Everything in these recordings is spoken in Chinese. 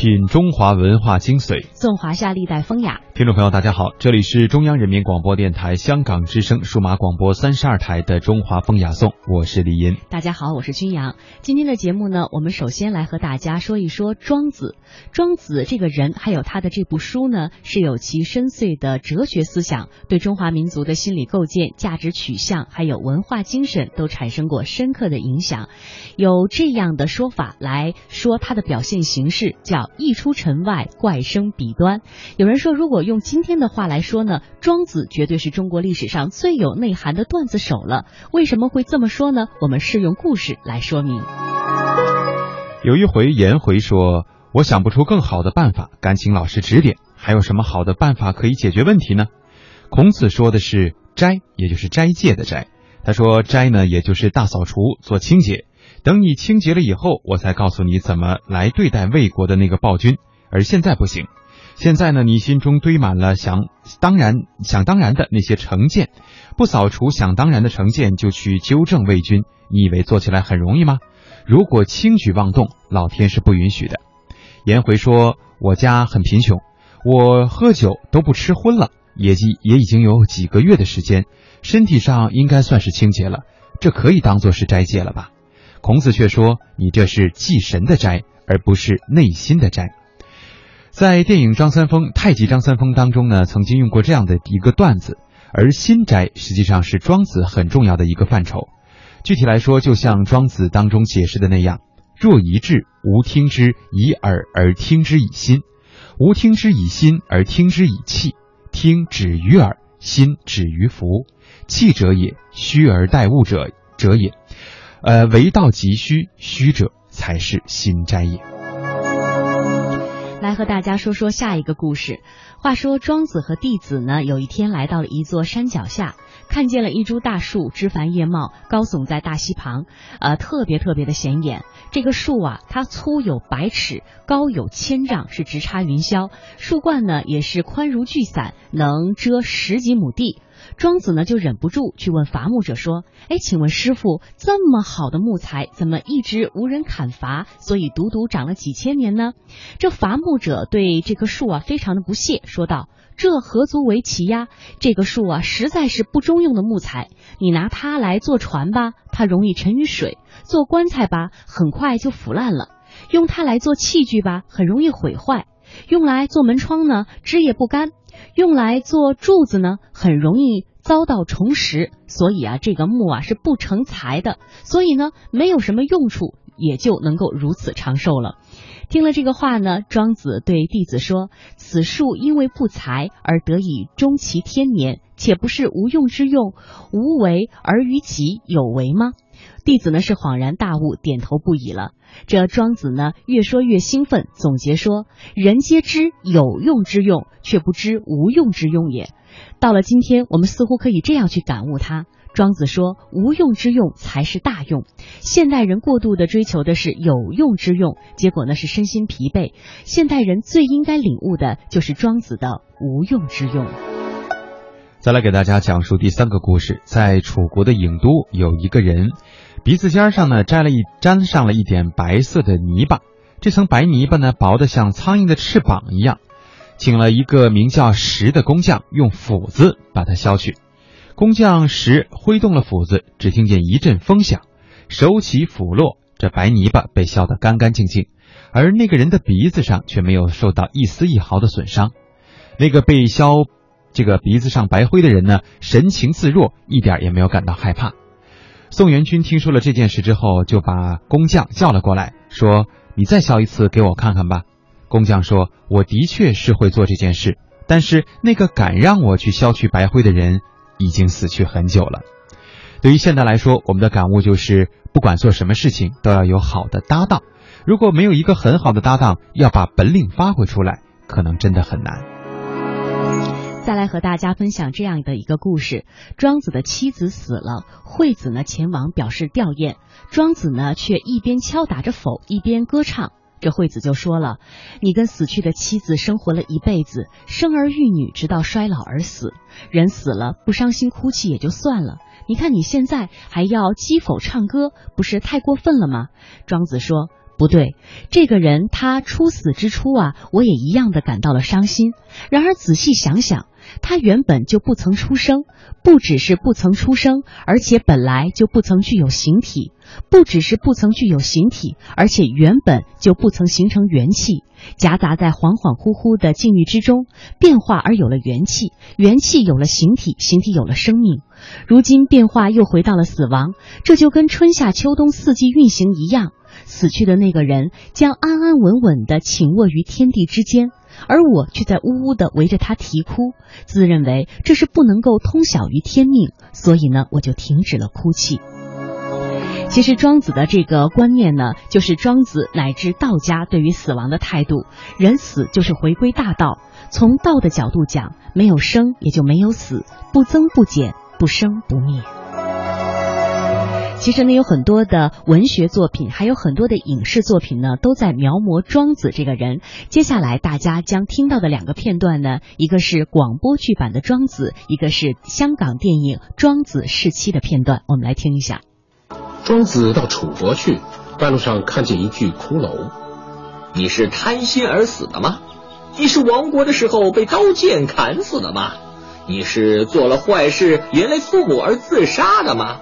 品中华文化精髓，颂华夏历代风雅。听众朋友，大家好，这里是中央人民广播电台香港之声数码广播三十二台的中华风雅颂，我是李银。大家好，我是君阳。今天的节目呢，我们首先来和大家说一说庄子。庄子这个人，还有他的这部书呢，是有其深邃的哲学思想，对中华民族的心理构建、价值取向，还有文化精神都产生过深刻的影响。有这样的说法来说，他的表现形式叫溢出尘外，怪声彼端。有人说，如果用今天的话来说呢，庄子绝对是中国历史上最有内涵的段子手了。为什么会这么说呢？我们是用故事来说明。有一回，颜回说：“我想不出更好的办法，敢请老师指点。还有什么好的办法可以解决问题呢？”孔子说的是“斋”，也就是斋戒的“斋”。他说：“斋呢，也就是大扫除、做清洁。等你清洁了以后，我才告诉你怎么来对待魏国的那个暴君。而现在不行。”现在呢，你心中堆满了想当然、想当然的那些成见，不扫除想当然的成见，就去纠正魏军，你以为做起来很容易吗？如果轻举妄动，老天是不允许的。颜回说：“我家很贫穷，我喝酒都不吃荤了，也已也已经有几个月的时间，身体上应该算是清洁了，这可以当做是斋戒了吧？”孔子却说：“你这是祭神的斋，而不是内心的斋。”在电影《张三丰》《太极张三丰》当中呢，曾经用过这样的一个段子，而心斋实际上是庄子很重要的一个范畴。具体来说，就像庄子当中解释的那样：若一志，吾听之以耳而听之以心；吾听之以心而听之以气。听止于耳，心止于服。气者也，虚而待物者者也。呃，为道即虚，虚者才是心斋也。来和大家说说下一个故事。话说庄子和弟子呢，有一天来到了一座山脚下，看见了一株大树，枝繁叶茂，高耸在大溪旁，呃，特别特别的显眼。这个树啊，它粗有百尺，高有千丈，是直插云霄。树冠呢，也是宽如巨伞，能遮十几亩地。庄子呢就忍不住去问伐木者说：“哎，请问师傅，这么好的木材，怎么一直无人砍伐，所以独独长了几千年呢？”这伐木者对这棵树啊非常的不屑，说道：“这何足为奇呀？这个树啊实在是不中用的木材，你拿它来做船吧，它容易沉于水；做棺材吧，很快就腐烂了；用它来做器具吧，很容易毁坏；用来做门窗呢，枝叶不干。”用来做柱子呢，很容易遭到重食，所以啊，这个木啊是不成材的，所以呢，没有什么用处，也就能够如此长寿了。听了这个话呢，庄子对弟子说：“此树因为不才而得以终其天年，且不是无用之用，无为而于己有为吗？”弟子呢是恍然大悟，点头不已了。这庄子呢越说越兴奋，总结说：“人皆知有用之用，却不知无用之用也。”到了今天，我们似乎可以这样去感悟它。庄子说：“无用之用才是大用。”现代人过度的追求的是有用之用，结果呢是身心疲惫。现代人最应该领悟的就是庄子的无用之用。再来给大家讲述第三个故事，在楚国的郢都有一个人。鼻子尖上呢摘了一沾上了一点白色的泥巴，这层白泥巴呢薄的像苍蝇的翅膀一样，请了一个名叫石的工匠用斧子把它削去。工匠石挥动了斧子，只听见一阵风响，手起斧落，这白泥巴被削得干干净净，而那个人的鼻子上却没有受到一丝一毫的损伤。那个被削这个鼻子上白灰的人呢，神情自若，一点也没有感到害怕。宋元军听说了这件事之后，就把工匠叫了过来，说：“你再削一次给我看看吧。”工匠说：“我的确是会做这件事，但是那个敢让我去削去白灰的人，已经死去很久了。”对于现在来说，我们的感悟就是，不管做什么事情，都要有好的搭档。如果没有一个很好的搭档，要把本领发挥出来，可能真的很难。再来和大家分享这样的一个故事：庄子的妻子死了，惠子呢前往表示吊唁，庄子呢却一边敲打着否，一边歌唱。这惠子就说了：“你跟死去的妻子生活了一辈子，生儿育女，直到衰老而死。人死了不伤心哭泣也就算了，你看你现在还要击否唱歌，不是太过分了吗？”庄子说。不对，这个人他出死之初啊，我也一样的感到了伤心。然而仔细想想，他原本就不曾出生，不只是不曾出生，而且本来就不曾具有形体；不只是不曾具有形体，而且原本就不曾形成元气，夹杂在恍恍惚惚的境遇之中，变化而有了元气，元气有了形体，形体有了生命。如今变化又回到了死亡，这就跟春夏秋冬四季运行一样。死去的那个人将安安稳稳地寝卧于天地之间，而我却在呜呜的围着他啼哭，自认为这是不能够通晓于天命，所以呢，我就停止了哭泣。其实庄子的这个观念呢，就是庄子乃至道家对于死亡的态度：人死就是回归大道。从道的角度讲，没有生也就没有死，不增不减，不生不灭。其实呢，有很多的文学作品，还有很多的影视作品呢，都在描摹庄子这个人。接下来大家将听到的两个片段呢，一个是广播剧版的庄子，一个是香港电影《庄子逝妻》的片段，我们来听一下。庄子到楚国去，半路上看见一具骷髅。你是贪心而死的吗？你是亡国的时候被刀剑砍死的吗？你是做了坏事连累父母而自杀的吗？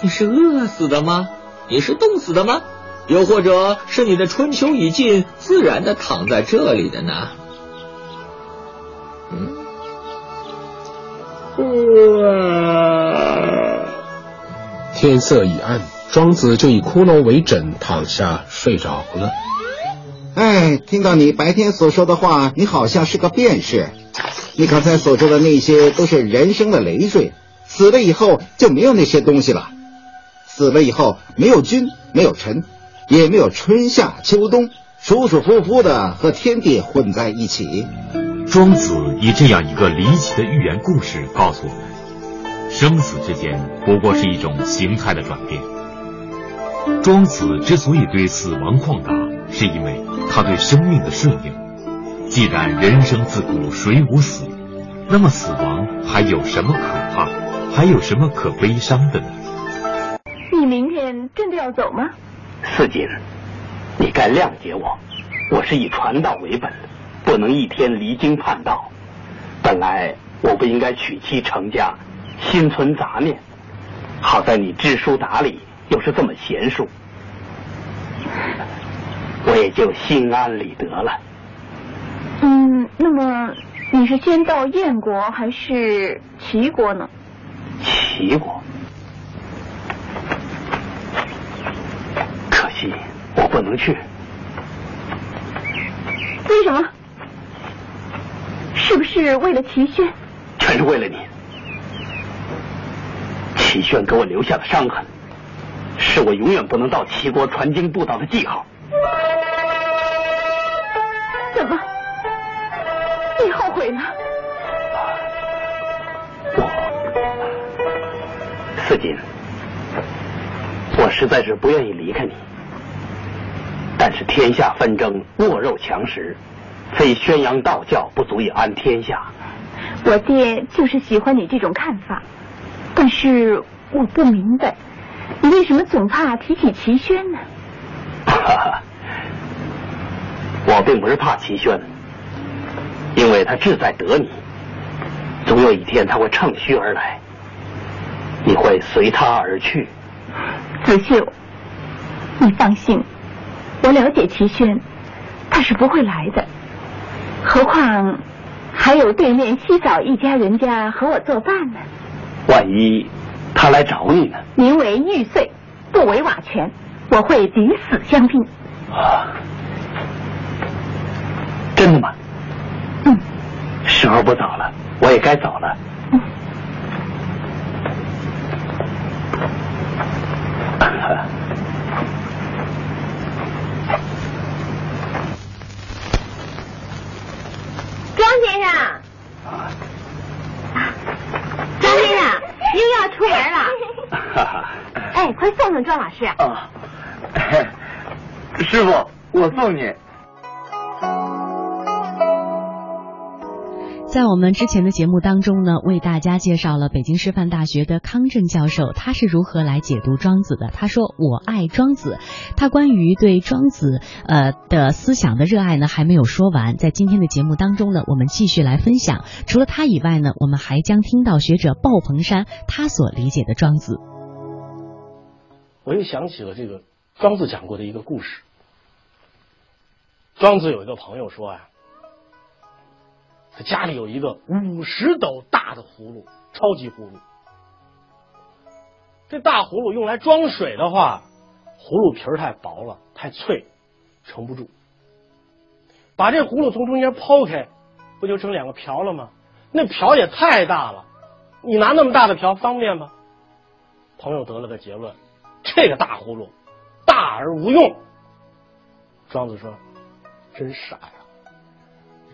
你是饿死的吗？你是冻死的吗？又或者是你的春秋已尽，自然的躺在这里的呢？嗯，天色已暗，庄子就以骷髅为枕，躺下睡着了。哎，听到你白天所说的话，你好像是个辩士。你刚才所说的那些都是人生的累赘，死了以后就没有那些东西了。死了以后，没有君，没有臣，也没有春夏秋冬，舒舒服服的和天地混在一起。庄子以这样一个离奇的寓言故事告诉我们：生死之间不过是一种形态的转变。庄子之所以对死亡旷达，是因为他对生命的顺应。既然人生自古谁无死，那么死亡还有什么可怕，还有什么可悲伤的呢？你明天真的要走吗？四锦，你该谅解我，我是以传道为本，不能一天离经叛道。本来我不应该娶妻成家，心存杂念。好在你知书达理，又是这么贤淑，我也就心安理得了。嗯，那么你是先到燕国还是齐国呢？齐国。我不能去，为什么？是不是为了齐宣？全是为了你。齐宣给我留下的伤痕，是我永远不能到齐国传经布道的记号。怎么？你后悔了？我，四锦，我实在是不愿意离开你。但是天下纷争，弱肉强食，非宣扬道教不足以安天下。我爹就是喜欢你这种看法，但是我不明白，你为什么总怕提起齐宣呢？我并不是怕齐宣，因为他志在得你，总有一天他会乘虚而来，你会随他而去。子秀，你放心。我了解齐宣，他是不会来的。何况还有对面西枣一家人家和我作伴呢。万一他来找你呢？宁为玉碎，不为瓦全。我会抵死相拼。啊，真的吗？嗯。时候不早了，我也该走了。嗯。先生，啊，张先生又要出门了。哎，快送送庄老师。啊，师傅，我送你。在我们之前的节目当中呢，为大家介绍了北京师范大学的康震教授，他是如何来解读庄子的。他说：“我爱庄子。”他关于对庄子呃的思想的热爱呢，还没有说完。在今天的节目当中呢，我们继续来分享。除了他以外呢，我们还将听到学者鲍鹏山他所理解的庄子。我又想起了这个庄子讲过的一个故事。庄子有一个朋友说呀。他家里有一个五十斗大的葫芦，超级葫芦。这大葫芦用来装水的话，葫芦皮儿太薄了，太脆，盛不住。把这葫芦从中间剖开，不就成两个瓢了吗？那瓢也太大了，你拿那么大的瓢方便吗？朋友得了个结论：这个大葫芦大而无用。庄子说：“真傻呀，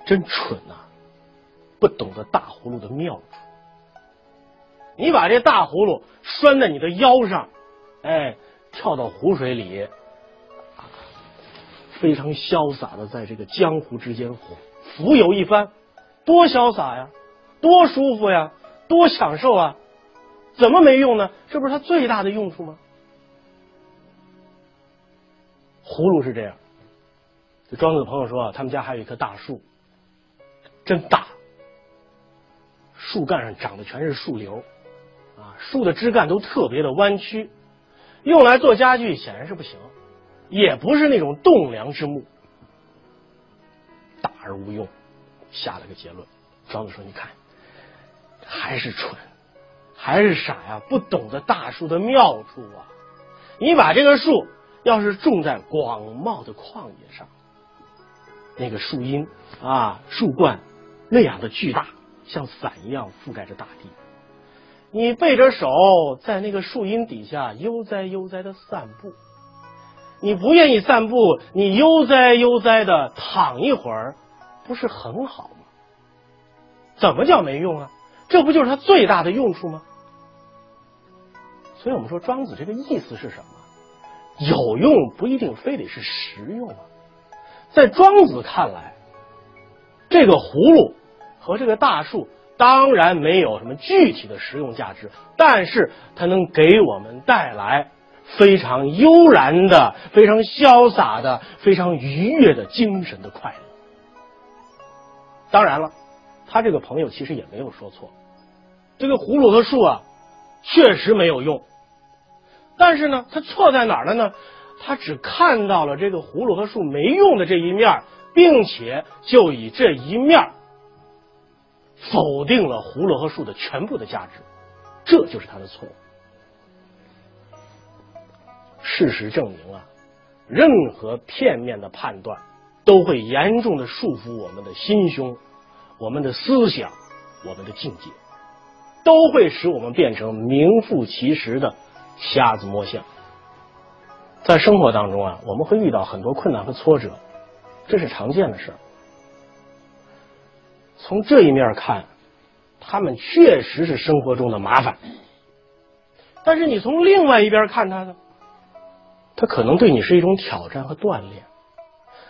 真蠢呐！”不懂得大葫芦的妙处，你把这大葫芦拴在你的腰上，哎，跳到湖水里，非常潇洒的在这个江湖之间浮游一番，多潇洒呀，多舒服呀，多享受啊！怎么没用呢？这不是它最大的用处吗？葫芦是这样，这庄子的朋友说，他们家还有一棵大树，真大。树干上长的全是树瘤，啊，树的枝干都特别的弯曲，用来做家具显然是不行，也不是那种栋梁之木，大而无用，下了个结论。庄子说：“你看，还是蠢，还是傻呀，不懂得大树的妙处啊！你把这个树要是种在广袤的旷野上，那个树荫啊，树冠那样的巨大。”像伞一样覆盖着大地，你背着手在那个树荫底下悠哉悠哉的散步，你不愿意散步，你悠哉悠哉的躺一会儿，不是很好吗？怎么叫没用啊？这不就是它最大的用处吗？所以我们说庄子这个意思是什么？有用不一定非得是实用啊，在庄子看来，这个葫芦。和这个大树当然没有什么具体的实用价值，但是它能给我们带来非常悠然的、非常潇洒的、非常愉悦的精神的快乐。当然了，他这个朋友其实也没有说错，这个葫芦和树啊，确实没有用。但是呢，他错在哪儿了呢？他只看到了这个葫芦和树没用的这一面，并且就以这一面。否定了葫芦和树的全部的价值，这就是他的错误。事实证明啊，任何片面的判断都会严重的束缚我们的心胸、我们的思想、我们的境界，都会使我们变成名副其实的瞎子摸象。在生活当中啊，我们会遇到很多困难和挫折，这是常见的事儿。从这一面看，他们确实是生活中的麻烦。但是你从另外一边看他呢，他可能对你是一种挑战和锻炼。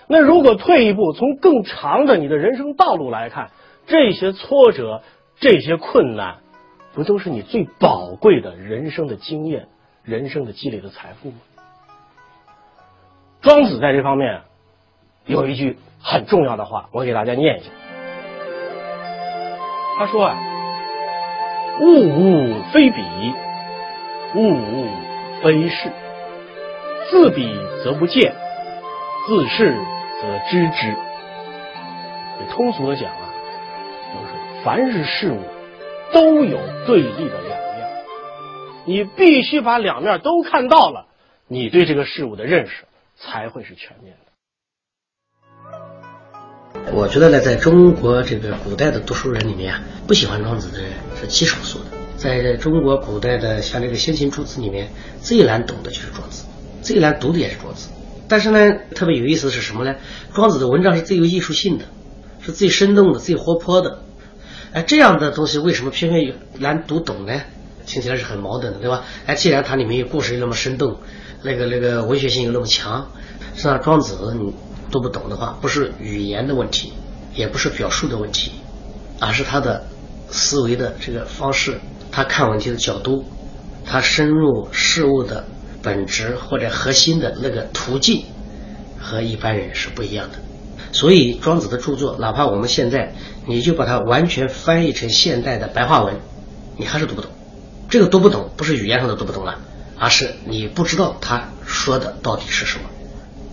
那如果退一步，从更长的你的人生道路来看，这些挫折、这些困难，不都是你最宝贵的人生的经验、人生的积累的财富吗？庄子在这方面有一句很重要的话，我给大家念一下。他说啊，物物非彼，物物非是。自比则不见，自是则知之。通俗的讲啊，就是凡是事物都有对立的两面，你必须把两面都看到了，你对这个事物的认识才会是全面的。我觉得呢，在中国这个古代的读书人里面啊，不喜欢庄子的人是极少数的。在中国古代的像这个先秦诸子里面，最难懂的就是庄子，最难读的也是庄子。但是呢，特别有意思的是什么呢？庄子的文章是最有艺术性的，是最生动的、最活泼的。哎，这样的东西为什么偏偏难读懂呢？听起来是很矛盾的，对吧？哎，既然它里面有故事又那么生动，那个那个文学性又那么强，实际上庄子你。读不懂的话，不是语言的问题，也不是表述的问题，而是他的思维的这个方式，他看问题的角度，他深入事物的本质或者核心的那个途径，和一般人是不一样的。所以庄子的著作，哪怕我们现在你就把它完全翻译成现代的白话文，你还是读不懂。这个读不懂，不是语言上的读不懂了，而是你不知道他说的到底是什么。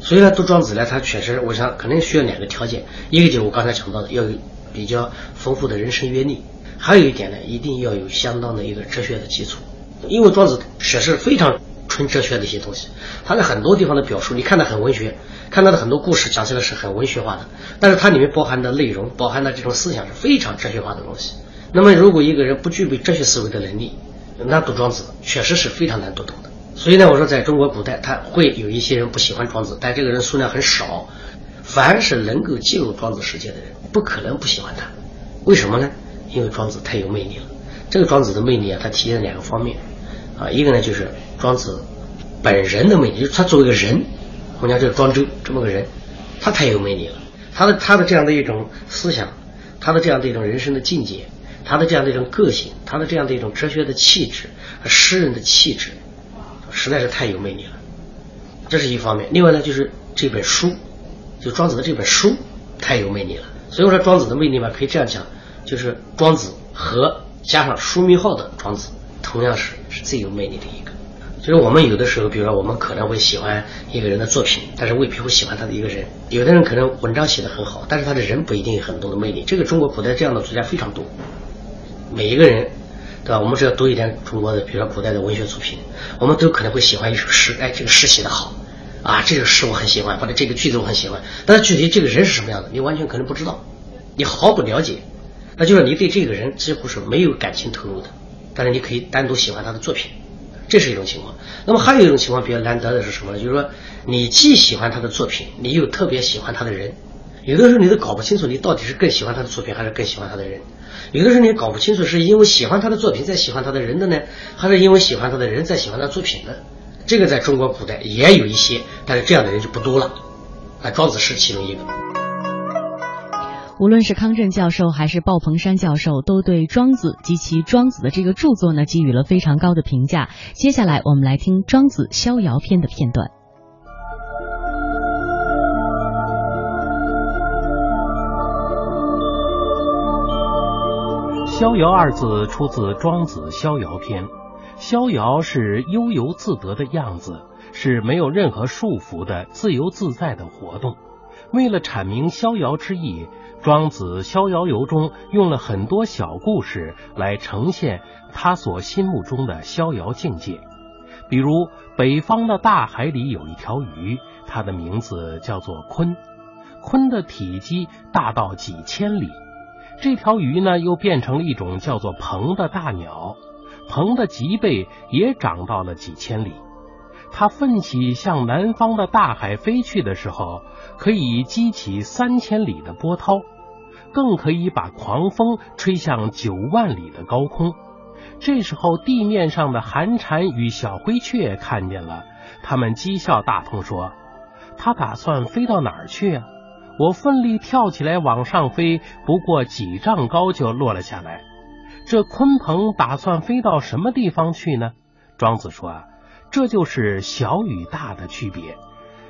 所以呢，读庄子呢，他确实，我想肯定需要两个条件，一个就是我刚才讲到的，要有比较丰富的人生阅历，还有一点呢，一定要有相当的一个哲学的基础。因为庄子确实非常纯哲学的一些东西，他在很多地方的表述，你看的很文学，看他的很多故事讲起来是很文学化的，但是它里面包含的内容，包含的这种思想是非常哲学化的东西。那么，如果一个人不具备哲学思维的能力，那读庄子确实是非常难读懂的。所以呢，我说在中国古代，他会有一些人不喜欢庄子，但这个人数量很少。凡是能够进入庄子世界的人，不可能不喜欢他。为什么呢？因为庄子太有魅力了。这个庄子的魅力啊，它体现在两个方面啊，一个呢就是庄子本人的魅力，就是他作为一个人，我们讲这个庄周这么个人，他太有魅力了。他的他的这样的一种思想，他的这样的一种人生的境界。他的这样的一种个性，他的这样的一种哲学的气质和，诗人的气质，实在是太有魅力了。这是一方面。另外呢，就是这本书，就庄子的这本书太有魅力了。所以我说庄子的魅力嘛，可以这样讲，就是庄子和加上书名号的庄子，同样是是最有魅力的一个。就是我们有的时候，比如说我们可能会喜欢一个人的作品，但是未必会喜欢他的一个人。有的人可能文章写的很好，但是他的人不一定有很多的魅力。这个中国古代这样的作家非常多。每一个人，对吧？我们只要读一点中国的，比如说古代的文学作品，我们都可能会喜欢一首诗。哎，这个诗写得好，啊，这个诗我很喜欢，或者这个句子我很喜欢。但是具体这个人是什么样的，你完全可能不知道，你毫不了解。那就是你对这个人几乎是没有感情投入的。但是你可以单独喜欢他的作品，这是一种情况。那么还有一种情况比较难得的是什么呢？就是说你既喜欢他的作品，你又特别喜欢他的人。有的时候你都搞不清楚，你到底是更喜欢他的作品，还是更喜欢他的人。有的时候你搞不清楚，是因为喜欢他的作品在喜欢他的人的呢，还是因为喜欢他的人在喜欢他作品呢？这个在中国古代也有一些，但是这样的人就不多了。啊，庄子是其中一个。无论是康震教授还是鲍鹏山教授，都对庄子及其庄子的这个著作呢给予了非常高的评价。接下来我们来听《庄子逍遥篇》的片段。逍遥二字出自《庄子逍遥篇》，逍遥是悠游自得的样子，是没有任何束缚的自由自在的活动。为了阐明逍遥之意，《庄子逍遥游》中用了很多小故事来呈现他所心目中的逍遥境界。比如，北方的大海里有一条鱼，它的名字叫做鲲，鲲的体积大到几千里。这条鱼呢，又变成了一种叫做鹏的大鸟，鹏的脊背也长到了几千里。它奋起向南方的大海飞去的时候，可以激起三千里的波涛，更可以把狂风吹向九万里的高空。这时候，地面上的寒蝉与小灰雀看见了，他们讥笑大鹏说：“他打算飞到哪儿去啊？”我奋力跳起来往上飞，不过几丈高就落了下来。这鲲鹏打算飞到什么地方去呢？庄子说啊，这就是小与大的区别。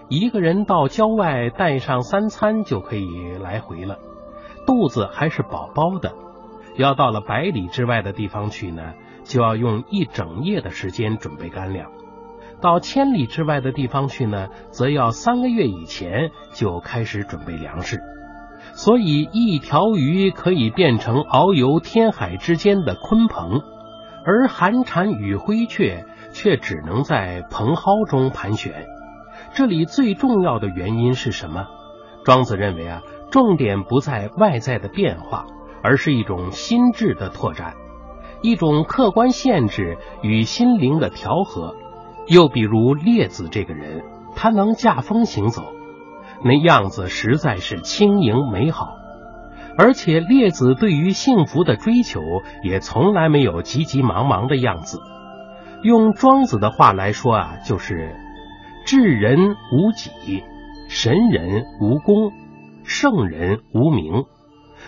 一个人到郊外带上三餐就可以来回了，肚子还是饱饱的。要到了百里之外的地方去呢，就要用一整夜的时间准备干粮。到千里之外的地方去呢，则要三个月以前就开始准备粮食。所以一条鱼可以变成遨游天海之间的鲲鹏，而寒蝉与灰雀却只能在蓬蒿中盘旋。这里最重要的原因是什么？庄子认为啊，重点不在外在的变化，而是一种心智的拓展，一种客观限制与心灵的调和。又比如列子这个人，他能驾风行走，那样子实在是轻盈美好。而且列子对于幸福的追求也从来没有急急忙忙的样子。用庄子的话来说啊，就是智人无己，神人无功，圣人无名。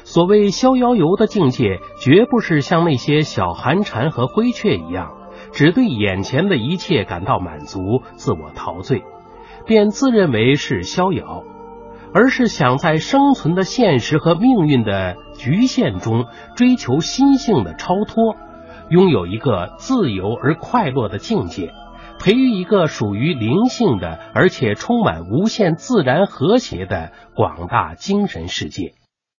所谓逍遥游的境界，绝不是像那些小寒蝉和灰雀一样，只对眼前的一切感到满足、自我陶醉，便自认为是逍遥，而是想在生存的现实和命运的局限中，追求心性的超脱，拥有一个自由而快乐的境界，培育一个属于灵性的，而且充满无限自然和谐的广大精神世界。